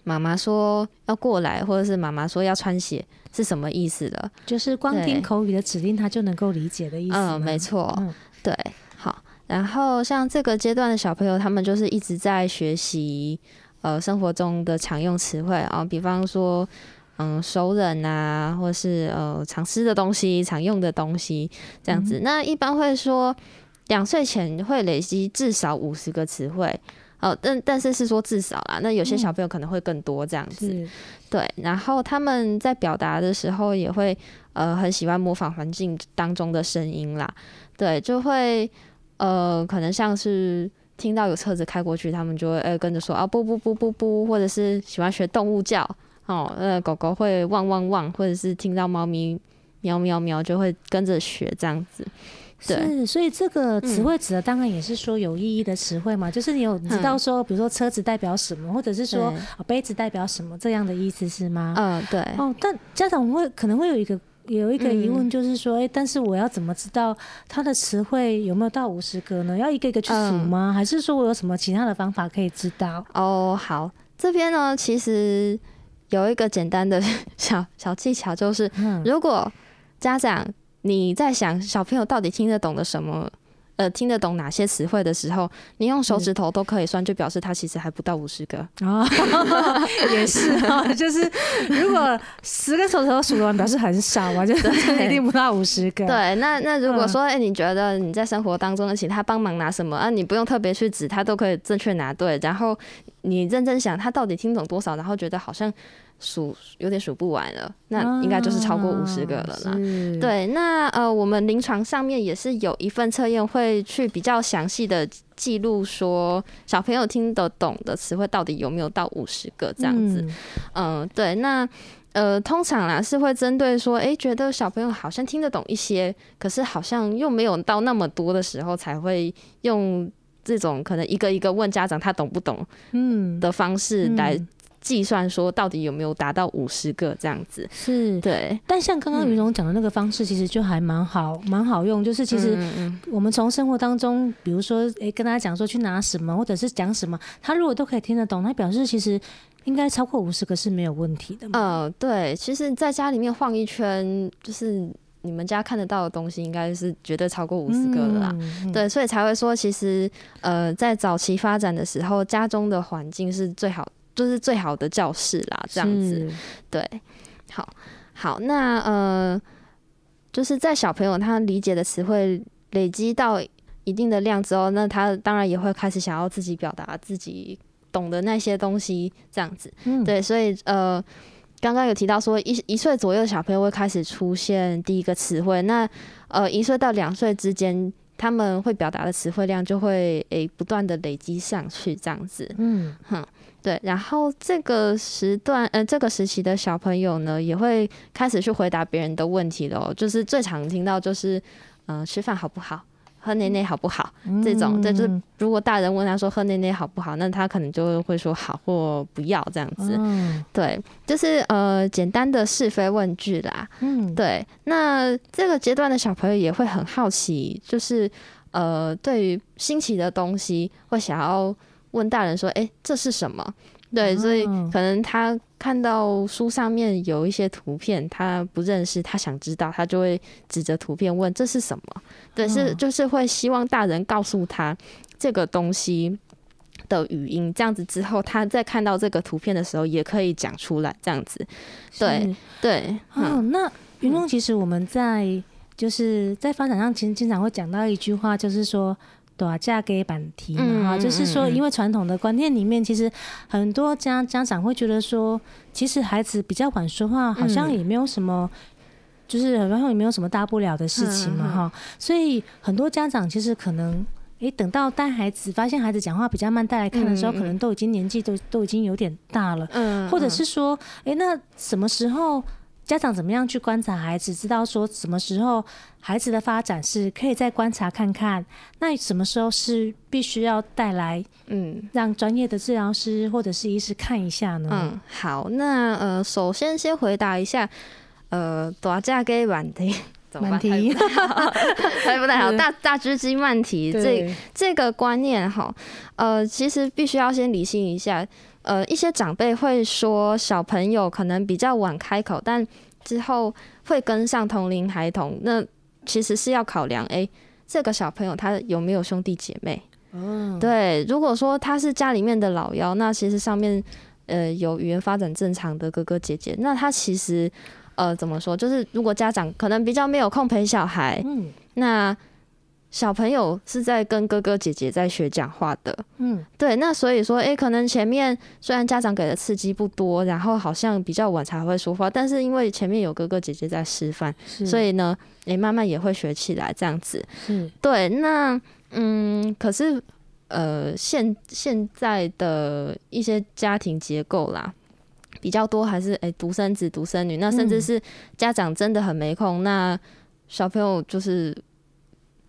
妈妈说要过来，或者是妈妈说要穿鞋，是什么意思的？就是光听口语的指令，他就能够理解的意思。嗯，没错。嗯，对。好，然后像这个阶段的小朋友，他们就是一直在学习呃生活中的常用词汇啊，比方说嗯熟人啊，或是呃常吃的东西、常用的东西这样子。嗯。那一般会说两岁前会累积至少五十个词汇。哦，但但是是说至少啦，那有些小朋友可能会更多这样子，嗯、对。然后他们在表达的时候也会呃很喜欢模仿环境当中的声音啦，对，就会呃可能像是听到有车子开过去，他们就会呃跟着说啊，不不不不不，或者是喜欢学动物叫哦，呃狗狗会汪汪汪，或者是听到猫咪喵喵喵就会跟着学这样子。是，所以这个词汇指的当然也是说有意义的词汇嘛，嗯、就是你有你知道说，比如说车子代表什么，或者是说杯子代表什么这样的意思是吗？嗯，对。哦，但家长会可能会有一个有一个疑问，就是说，哎、嗯，但是我要怎么知道它的词汇有没有到五十个呢？要一个一个去数吗？嗯、还是说我有什么其他的方法可以知道？哦，好，这边呢其实有一个简单的 (laughs) 小小技巧，就是如果家长。你在想小朋友到底听得懂的什么？呃，听得懂哪些词汇的时候，你用手指头都可以算，就表示他其实还不到五十个。哦，(laughs) 也是啊，就是如果十个手指头数完，表示很少嘛，就是一定不到五十个。(laughs) 对，那那如果说，哎、欸，你觉得你在生活当中的请他帮忙拿什么啊？你不用特别去指，他都可以正确拿对。然后你认真想，他到底听懂多少？然后觉得好像。数有点数不完了，那应该就是超过五十个了啦。啊、对，那呃，我们临床上面也是有一份测验，会去比较详细的记录说小朋友听得懂的词汇到底有没有到五十个这样子。嗯、呃，对，那呃，通常啦是会针对说，哎、欸，觉得小朋友好像听得懂一些，可是好像又没有到那么多的时候，才会用这种可能一个一个问家长他懂不懂，嗯的方式来。计算说到底有没有达到五十个这样子是对，但像刚刚于总讲的那个方式，其实就还蛮好，蛮好用。就是其实我们从生活当中，比如说，诶，跟他讲说去拿什么，或者是讲什么，他如果都可以听得懂，那表示其实应该超过五十个是没有问题的嘛。呃，对，其实在家里面晃一圈，就是你们家看得到的东西，应该是绝对超过五十个了啦。嗯嗯、对，所以才会说，其实呃，在早期发展的时候，家中的环境是最好。就是最好的教室啦，这样子，对，好，好，那呃，就是在小朋友他理解的词汇累积到一定的量之后，那他当然也会开始想要自己表达自己懂的那些东西，这样子，嗯，对，所以呃，刚刚有提到说一一岁左右的小朋友会开始出现第一个词汇，那呃，一岁到两岁之间。他们会表达的词汇量就会诶不断的累积上去，这样子，嗯。哼，对。然后这个时段，呃，这个时期的小朋友呢，也会开始去回答别人的问题喽。就是最常听到就是，嗯、呃，吃饭好不好？喝奶奶好不好？这种，这就是如果大人问他说喝奶奶好不好，那他可能就会说好或不要这样子。对，就是呃简单的是非问句啦。嗯，对。那这个阶段的小朋友也会很好奇，就是呃对于新奇的东西会想要问大人说，哎，这是什么？对，所以可能他看到书上面有一些图片，他不认识，他想知道，他就会指着图片问这是什么？对，是就是会希望大人告诉他这个东西的语音，这样子之后，他在看到这个图片的时候，也可以讲出来，这样子。对对。哦，那云龙，其实我们在就是在发展上，其实经常会讲到一句话，就是说。对，嫁给板题嘛哈，就是说，因为传统的观念里面，其实很多家家长会觉得说，其实孩子比较晚说话，好像也没有什么，就是好像也没有什么大不了的事情嘛哈。所以很多家长其实可能，诶，等到带孩子发现孩子讲话比较慢带来看的时候，可能都已经年纪都都已经有点大了，嗯，或者是说，诶，那什么时候？家长怎么样去观察孩子，知道说什么时候孩子的发展是可以再观察看看，那什么时候是必须要带来，嗯，让专业的治疗师或者是医师看一下呢？嗯，好，那呃，首先先回答一下，呃，大只鸡慢啼，慢题，还不太好，(laughs) 大大只鸡慢题，这这个观念哈，呃，其实必须要先理清一下。呃，一些长辈会说小朋友可能比较晚开口，但之后会跟上同龄孩童。那其实是要考量，哎、欸，这个小朋友他有没有兄弟姐妹？嗯，对。如果说他是家里面的老幺，那其实上面呃有语言发展正常的哥哥姐姐，那他其实呃怎么说？就是如果家长可能比较没有空陪小孩，嗯，那。小朋友是在跟哥哥姐姐在学讲话的，嗯，对，那所以说，诶、欸，可能前面虽然家长给的刺激不多，然后好像比较晚才会说话，但是因为前面有哥哥姐姐在示范，所以呢，诶、欸，慢慢也会学起来这样子，嗯，对，那嗯，可是呃，现现在的一些家庭结构啦，比较多还是诶独生子、独生女，那甚至是家长真的很没空，那小朋友就是。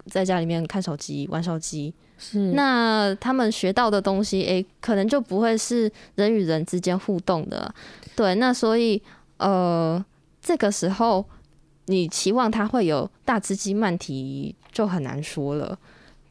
在家里面看手机、玩手机，是那他们学到的东西，诶、欸，可能就不会是人与人之间互动的，对。那所以，呃，这个时候你期望他会有大只鸡慢题，就很难说了，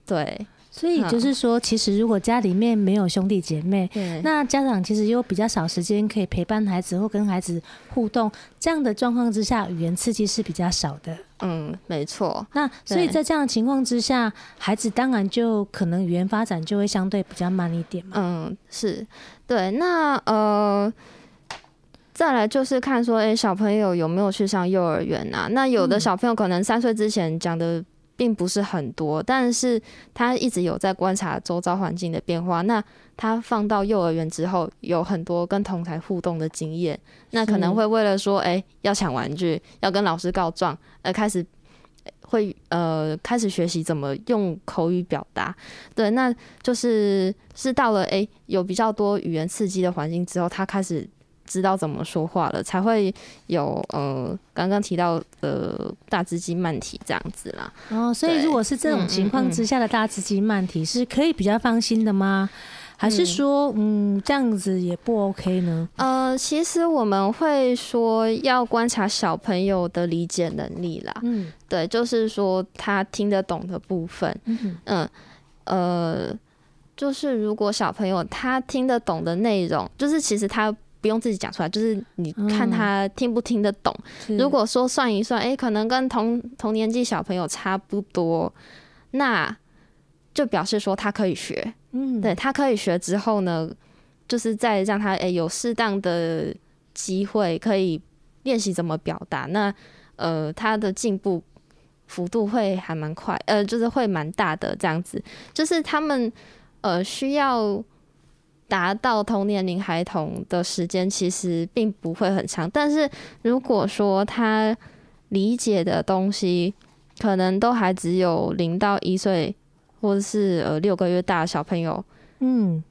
对。所以就是说，其实如果家里面没有兄弟姐妹，那家长其实又比较少时间可以陪伴孩子或跟孩子互动，这样的状况之下，语言刺激是比较少的。嗯，没错。那所以在这样的情况之下，孩子当然就可能语言发展就会相对比较慢一点嘛。嗯，是对。那呃，再来就是看说，哎、欸，小朋友有没有去上幼儿园啊？那有的小朋友可能三岁之前讲的。并不是很多，但是他一直有在观察周遭环境的变化。那他放到幼儿园之后，有很多跟同侪互动的经验，那可能会为了说，哎、欸，要抢玩具，要跟老师告状，而开始会呃开始学习怎么用口语表达。对，那就是是到了哎、欸、有比较多语言刺激的环境之后，他开始。知道怎么说话了，才会有呃刚刚提到的大只鸡慢啼这样子啦。哦，所以如果是这种情况之下的大只鸡慢啼，是可以比较放心的吗？还是说，嗯，这样子也不 OK 呢？呃，其实我们会说要观察小朋友的理解能力啦。嗯，对，就是说他听得懂的部分。嗯嗯呃，就是如果小朋友他听得懂的内容，就是其实他。不用自己讲出来，就是你看他听不听得懂。嗯、如果说算一算，哎、欸，可能跟同同年纪小朋友差不多，那就表示说他可以学。嗯，对，他可以学之后呢，就是再让他哎、欸、有适当的机会可以练习怎么表达。那呃，他的进步幅度会还蛮快，呃，就是会蛮大的这样子。就是他们呃需要。达到同年龄孩童的时间其实并不会很长，但是如果说他理解的东西可能都还只有零到一岁，或者是呃六个月大的小朋友，嗯，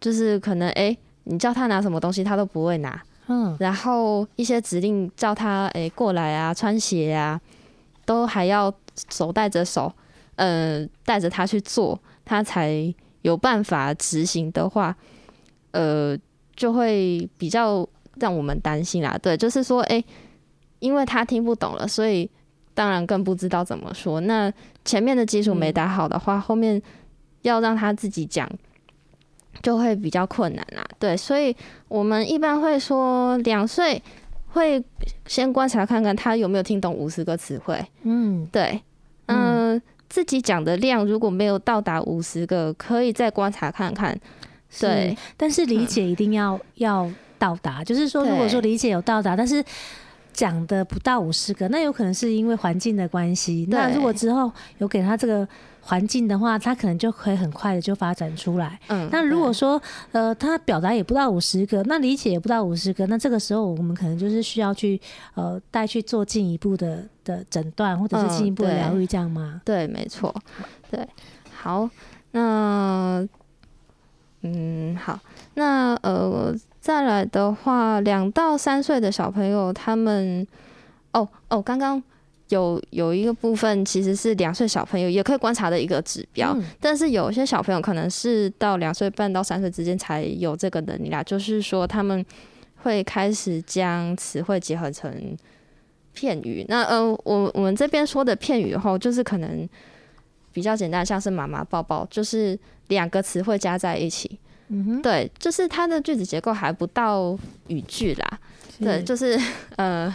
就是可能哎、欸，你叫他拿什么东西他都不会拿，嗯，然后一些指令叫他哎、欸、过来啊，穿鞋啊，都还要手带着手，嗯、呃，带着他去做，他才有办法执行的话。呃，就会比较让我们担心啦。对，就是说，哎、欸，因为他听不懂了，所以当然更不知道怎么说。那前面的基础没打好的话，嗯、后面要让他自己讲，就会比较困难啦。对，所以我们一般会说，两岁会先观察看看他有没有听懂五十个词汇。嗯，对，嗯、呃，自己讲的量如果没有到达五十个，可以再观察看看。对，但是理解一定要、嗯、要到达，就是说，如果说理解有到达，但是讲的不到五十个，那有可能是因为环境的关系。那如果之后有给他这个环境的话，他可能就可以很快的就发展出来。嗯，那如果说呃他表达也不到五十个，那理解也不到五十个，那这个时候我们可能就是需要去呃带去做进一步的的诊断，或者是进一步的疗愈，这样吗？嗯、对，对，没错，对，好，那。嗯，好，那呃，再来的话，两到三岁的小朋友，他们，哦哦，刚刚有有一个部分其实是两岁小朋友也可以观察的一个指标，嗯、但是有些小朋友可能是到两岁半到三岁之间才有这个能力啦，就是说他们会开始将词汇结合成片语。那呃，我我们这边说的片语后，就是可能比较简单，像是妈妈抱抱，就是。两个词汇加在一起，嗯哼，对，就是它的句子结构还不到语句啦，对，就是呃，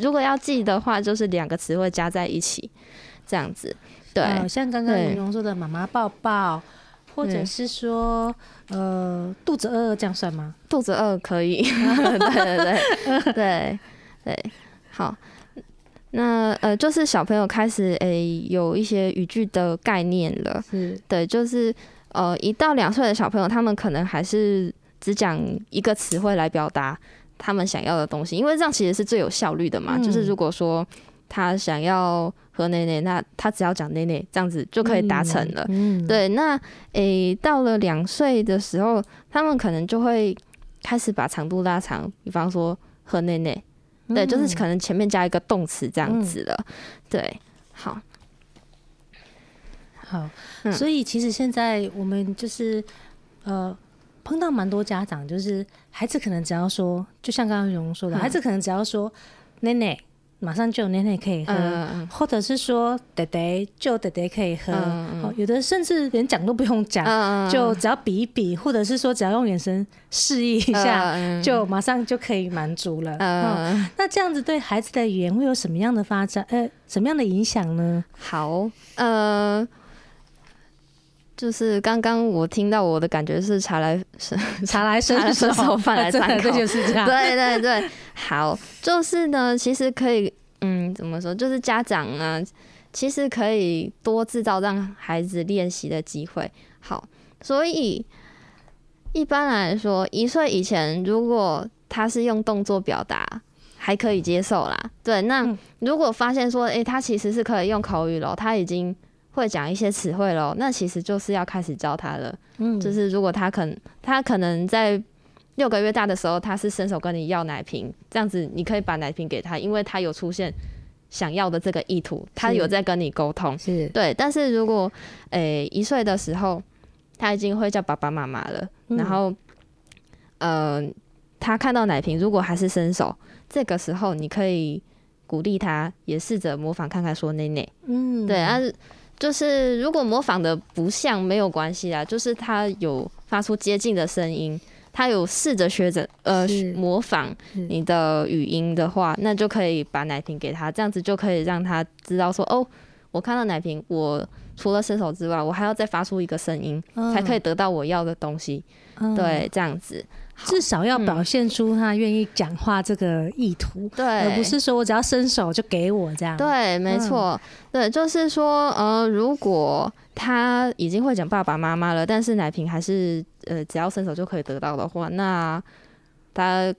如果要记的话，就是两个词汇加在一起这样子，对，呃、像刚刚云龙说的“妈妈抱抱”，或者是说呃“肚子饿饿”，这样算吗？肚子饿可以，(laughs) 对对对对对，好。那呃，就是小朋友开始诶、欸、有一些语句的概念了，是对，就是呃一到两岁的小朋友，他们可能还是只讲一个词汇来表达他们想要的东西，因为这样其实是最有效率的嘛。嗯、就是如果说他想要喝奶奶，那他只要讲奶奶，这样子就可以达成了。嗯嗯、对，那诶、欸、到了两岁的时候，他们可能就会开始把长度拉长，比方说喝奶奶。对，就是可能前面加一个动词这样子的，嗯、对，好，好，嗯、所以其实现在我们就是呃碰到蛮多家长，就是孩子可能只要说，就像刚刚蓉说的，嗯、孩子可能只要说奶奶。马上就有奶奶可以喝，嗯、或者是说爹爹就爹爹可以喝，嗯、有的甚至连讲都不用讲，嗯、就只要比一比，或者是说只要用眼神示意一下，嗯、就马上就可以满足了。嗯、那这样子对孩子的语言会有什么样的发展？呃，什么样的影响呢？好，呃。就是刚刚我听到我的感觉是茶来伸 (laughs) 茶来伸手饭来 (laughs) 张口，就是这样。对对对，好，就是呢，其实可以，嗯，怎么说？就是家长啊，其实可以多制造让孩子练习的机会。好，所以一般来说，一岁以前如果他是用动作表达，还可以接受啦。对，那如果发现说，诶、欸，他其实是可以用口语了，他已经。会讲一些词汇喽，那其实就是要开始教他了。嗯，就是如果他可能他可能在六个月大的时候，他是伸手跟你要奶瓶，这样子你可以把奶瓶给他，因为他有出现想要的这个意图，他有在跟你沟通。是对，但是如果诶、欸、一岁的时候，他已经会叫爸爸妈妈了，嗯、然后呃他看到奶瓶，如果还是伸手，这个时候你可以鼓励他，也试着模仿看看说奶奶。嗯，对，但是。就是如果模仿的不像没有关系啊，就是他有发出接近的声音，他有试着学着呃模仿你的语音的话，那就可以把奶瓶给他，这样子就可以让他知道说哦，我看到奶瓶，我除了伸手之外，我还要再发出一个声音，才可以得到我要的东西。对，这样子。至少要表现出他愿意讲话这个意图，对、嗯，而不是说我只要伸手就给我这样。对，没错，嗯、对，就是说，呃，如果他已经会讲爸爸妈妈了，但是奶瓶还是呃只要伸手就可以得到的话，那他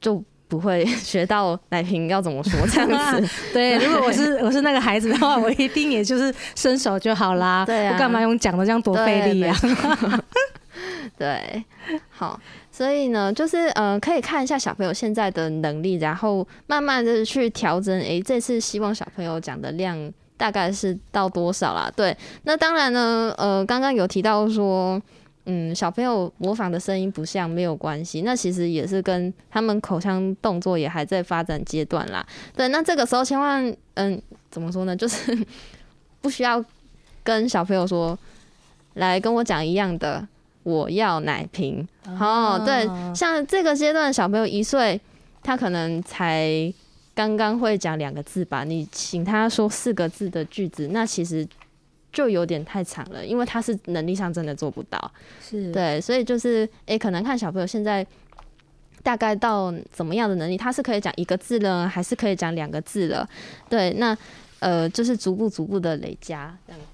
就不会学到奶瓶要怎么说这样子。(laughs) 对，如果我是我是那个孩子的话，我一定也就是伸手就好啦。(laughs) 对啊，我干嘛用讲的这样多费力呀？(laughs) (laughs) 对，好，所以呢，就是呃，可以看一下小朋友现在的能力，然后慢慢的去调整。诶、这次希望小朋友讲的量大概是到多少啦？对，那当然呢，呃，刚刚有提到说，嗯，小朋友模仿的声音不像没有关系，那其实也是跟他们口腔动作也还在发展阶段啦。对，那这个时候千万，嗯，怎么说呢？(laughs) 就是不需要跟小朋友说，来跟我讲一样的。我要奶瓶。哦，对，像这个阶段小朋友一岁，他可能才刚刚会讲两个字吧。你请他说四个字的句子，那其实就有点太长了，因为他是能力上真的做不到。是对，所以就是诶、欸，可能看小朋友现在大概到怎么样的能力，他是可以讲一个字了，还是可以讲两个字了？对，那呃，就是逐步逐步的累加这样。是。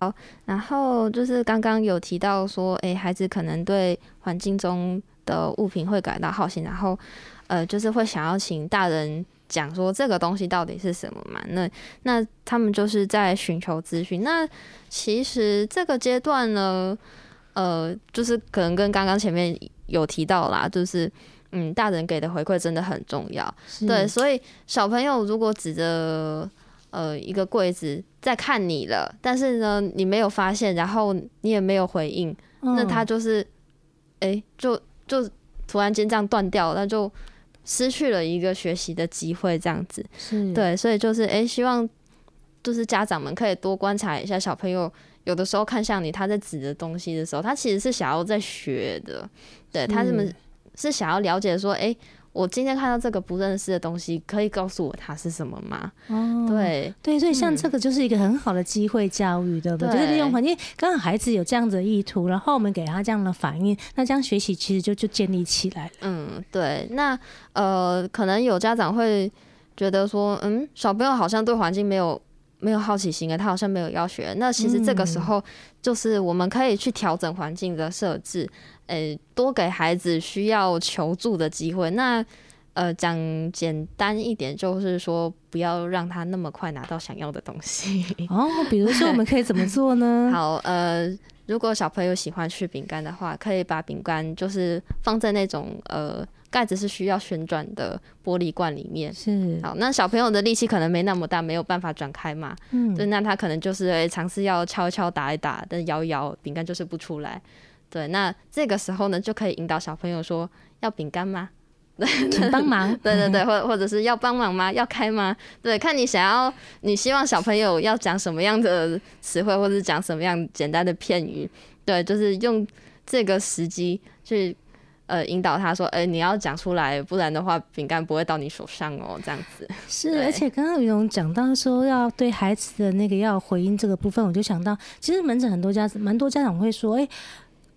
好，然后就是刚刚有提到说，诶、欸，孩子可能对环境中的物品会感到好奇，然后呃，就是会想要请大人讲说这个东西到底是什么嘛？那那他们就是在寻求资讯。那其实这个阶段呢，呃，就是可能跟刚刚前面有提到啦，就是嗯，大人给的回馈真的很重要。对，所以小朋友如果指着呃一个柜子在看你了，但是呢你没有发现，然后你也没有回应，嗯、那他就是哎、欸，就就突然间这样断掉，那就。失去了一个学习的机会，这样子，是对，所以就是哎、欸，希望就是家长们可以多观察一下小朋友，有的时候看向你，他在指的东西的时候，他其实是想要在学的，对，他是是是想要了解说，哎、欸。我今天看到这个不认识的东西，可以告诉我它是什么吗？哦，对对，所以像这个就是一个很好的机会教育，对不对？就是利用环境，刚好孩子有这样子的意图，然后我们给他这样的反应，那这样学习其实就就建立起来了。嗯，对。那呃，可能有家长会觉得说，嗯，小朋友好像对环境没有没有好奇心啊，他好像没有要学。那其实这个时候就是我们可以去调整环境的设置。呃、欸，多给孩子需要求助的机会。那呃，讲简单一点，就是说不要让他那么快拿到想要的东西。哦，比如说我们可以怎么做呢？(laughs) 好，呃，如果小朋友喜欢吃饼干的话，可以把饼干就是放在那种呃盖子是需要旋转的玻璃罐里面。是。好，那小朋友的力气可能没那么大，没有办法转开嘛。嗯。对，那他可能就是尝试要敲一敲、打一打，但摇一摇，饼干就是不出来。对，那这个时候呢，就可以引导小朋友说：“要饼干吗？请帮忙。”对对对，或或者是要帮忙吗？要开吗？对，看你想要，你希望小朋友要讲什么样的词汇，或者是讲什么样简单的片语。对，就是用这个时机去呃引导他说：“哎、欸，你要讲出来，不然的话，饼干不会到你手上哦。”这样子。是，而且刚刚有讲到说要对孩子的那个要回应这个部分，我就想到，其实门诊很多家蛮多家长会说：“哎、欸。”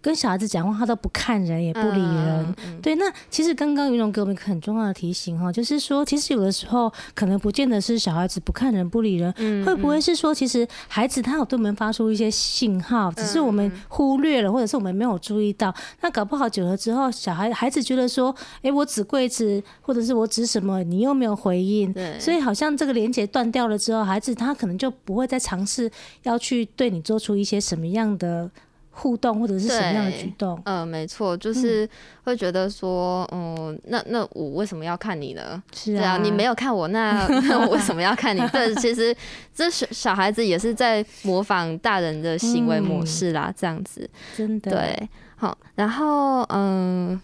跟小孩子讲话，他都不看人，也不理人。对，那其实刚刚云龙给我们一个很重要的提醒哈，就是说，其实有的时候可能不见得是小孩子不看人、不理人，会不会是说，其实孩子他有对我们发出一些信号，只是我们忽略了，或者是我们没有注意到。那搞不好久了之后，小孩孩子觉得说，哎、欸，我指柜子，或者是我指什么，你又没有回应，所以好像这个连接断掉了之后，孩子他可能就不会再尝试要去对你做出一些什么样的。互动或者是什么样的举动？嗯、呃，没错，就是会觉得说，嗯，嗯那那我为什么要看你呢？是啊，你没有看我，那 (laughs) 那我为什么要看你？这，其实这小小孩子也是在模仿大人的行为模式啦，嗯、这样子，真的对。好，然后嗯，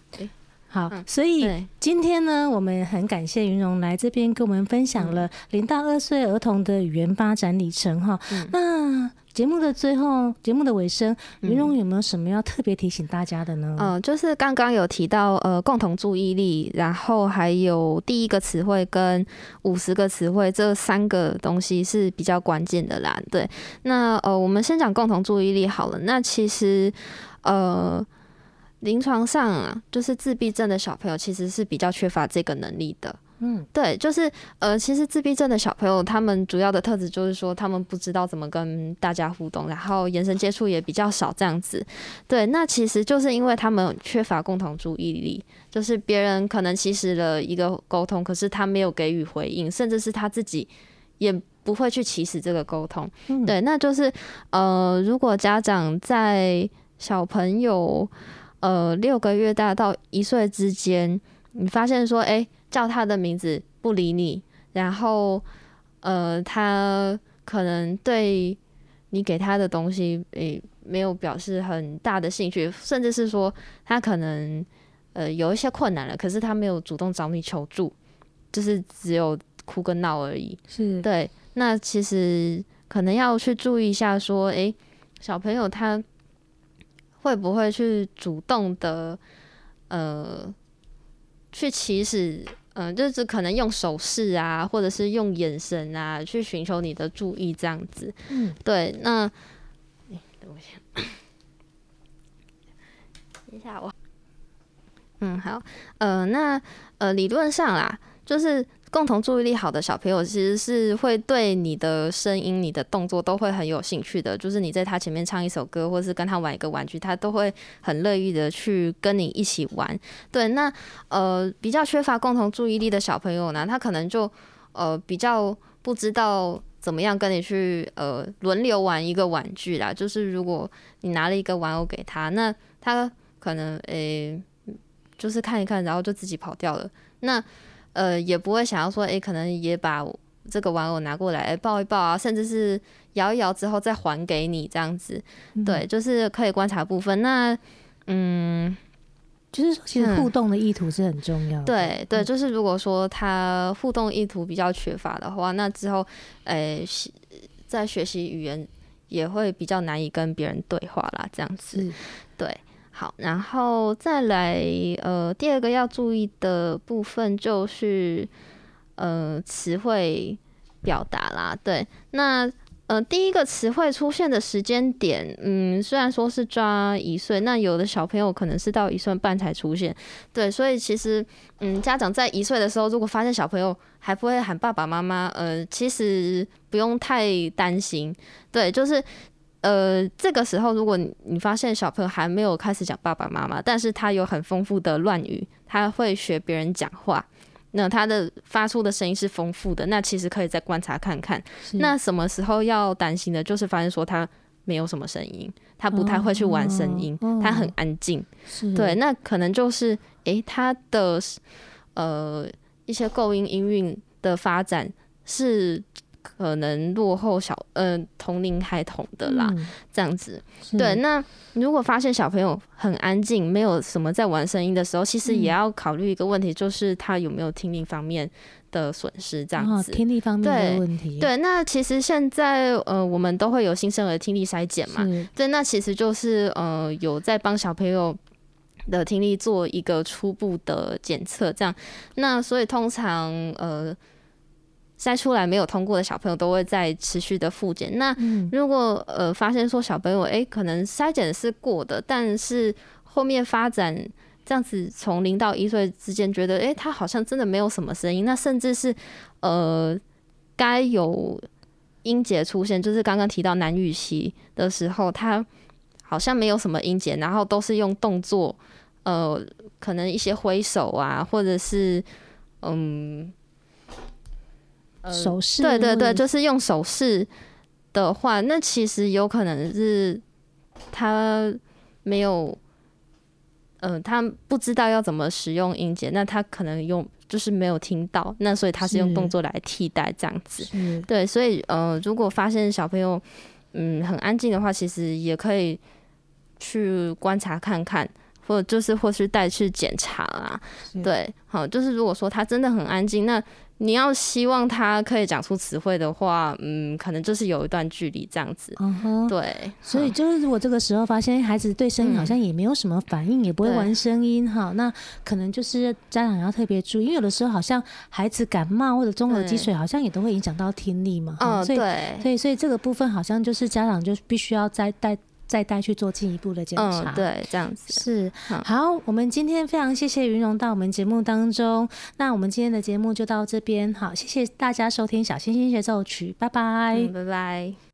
好，所以今天呢，我们很感谢云荣来这边跟我们分享了零到二岁儿童的语言发展里程哈。嗯、那节目的最后，节目的尾声，云荣有没有什么要特别提醒大家的呢？嗯、呃，就是刚刚有提到呃共同注意力，然后还有第一个词汇跟五十个词汇这三个东西是比较关键的啦。对，那呃我们先讲共同注意力好了。那其实呃临床上啊，就是自闭症的小朋友其实是比较缺乏这个能力的。嗯，对，就是呃，其实自闭症的小朋友，他们主要的特质就是说，他们不知道怎么跟大家互动，然后眼神接触也比较少，这样子。对，那其实就是因为他们缺乏共同注意力，就是别人可能其实了一个沟通，可是他没有给予回应，甚至是他自己也不会去起始这个沟通。嗯，对，那就是呃，如果家长在小朋友呃六个月大到一岁之间，你发现说，哎。叫他的名字不理你，然后，呃，他可能对你给他的东西，诶、欸，没有表示很大的兴趣，甚至是说他可能，呃，有一些困难了，可是他没有主动找你求助，就是只有哭跟闹而已。是对，那其实可能要去注意一下，说，哎、欸，小朋友他会不会去主动的，呃，去起始。嗯，就是可能用手势啊，或者是用眼神啊，去寻求你的注意，这样子。嗯，对。那，等我一下，等一下我。嗯，好。呃，那呃，理论上啦，就是。共同注意力好的小朋友，其实是会对你的声音、你的动作都会很有兴趣的。就是你在他前面唱一首歌，或是跟他玩一个玩具，他都会很乐意的去跟你一起玩。对，那呃比较缺乏共同注意力的小朋友呢，他可能就呃比较不知道怎么样跟你去呃轮流玩一个玩具啦。就是如果你拿了一个玩偶给他，那他可能诶、就是看一看，然后就自己跑掉了。那呃，也不会想要说，诶、欸，可能也把这个玩偶拿过来，欸、抱一抱啊，甚至是摇一摇之后再还给你这样子。嗯、对，就是可以观察部分。那，嗯，就是说其实互动的意图是很重要的。对、嗯、对，就是如果说他互动意图比较缺乏的话，那之后，诶、欸，在学习语言也会比较难以跟别人对话啦，这样子。对。好，然后再来，呃，第二个要注意的部分就是，呃，词汇表达啦。对，那呃，第一个词汇出现的时间点，嗯，虽然说是抓一岁，那有的小朋友可能是到一岁半才出现。对，所以其实，嗯，家长在一岁的时候，如果发现小朋友还不会喊爸爸妈妈，呃，其实不用太担心。对，就是。呃，这个时候，如果你发现小朋友还没有开始讲爸爸妈妈，但是他有很丰富的乱语，他会学别人讲话，那他的发出的声音是丰富的，那其实可以再观察看看。那什么时候要担心的，就是发现说他没有什么声音，他不太会去玩声音，他很安静。对，那可能就是诶，他的呃一些构音音韵的发展是。可能落后小呃同龄孩童的啦，嗯、这样子。对，那如果发现小朋友很安静，没有什么在玩声音的时候，其实也要考虑一个问题，就是他有没有听力方面的损失，这样子。哦、听力方面的问题。对，对，那其实现在呃，我们都会有新生儿听力筛检嘛。对，那其实就是呃，有在帮小朋友的听力做一个初步的检测，这样。那所以通常呃。筛出来没有通过的小朋友都会在持续的复检。那如果呃发现说小朋友诶、欸、可能筛检是过的，但是后面发展这样子从零到一岁之间觉得诶、欸、他好像真的没有什么声音，那甚至是呃该有音节出现，就是刚刚提到南语期的时候，他好像没有什么音节，然后都是用动作，呃可能一些挥手啊，或者是嗯。手势，对对对，就是用手势的话，那其实有可能是他没有，嗯、呃，他不知道要怎么使用音节，那他可能用就是没有听到，那所以他是用动作来替代这样子。对，所以呃，如果发现小朋友嗯很安静的话，其实也可以去观察看看，或者就是或是带去检查啊。对，好，就是如果说他真的很安静，那你要希望他可以讲出词汇的话，嗯，可能就是有一段距离这样子。嗯哼，对。所以就是如果这个时候发现孩子对声音好像也没有什么反应，嗯、也不会玩声音哈，那可能就是家长要特别注意，因为有的时候好像孩子感冒或者中耳积水，好像也都会影响到听力嘛。嗯，对。所以所以这个部分好像就是家长就必须要再带。再带去做进一步的检查。嗯，对，这样子是好。我们今天非常谢谢云荣到我们节目当中，那我们今天的节目就到这边。好，谢谢大家收听《小星星协奏曲》，拜拜，嗯，拜拜。